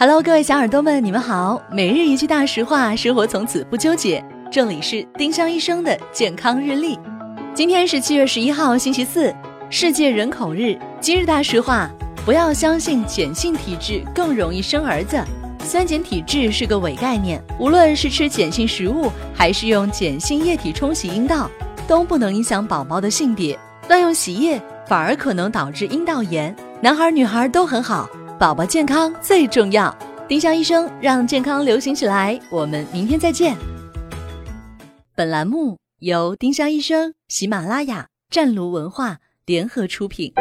Hello，各位小耳朵们，你们好。每日一句大实话，生活从此不纠结。这里是丁香医生的健康日历。今天是七月十一号，星期四，世界人口日。今日大实话：不要相信碱性体质更容易生儿子。酸碱体质是个伪概念，无论是吃碱性食物，还是用碱性液体冲洗阴道，都不能影响宝宝的性别。乱用洗液反而可能导致阴道炎。男孩女孩都很好。宝宝健康最重要，丁香医生让健康流行起来。我们明天再见。本栏目由丁香医生、喜马拉雅、湛卢文化联合出品。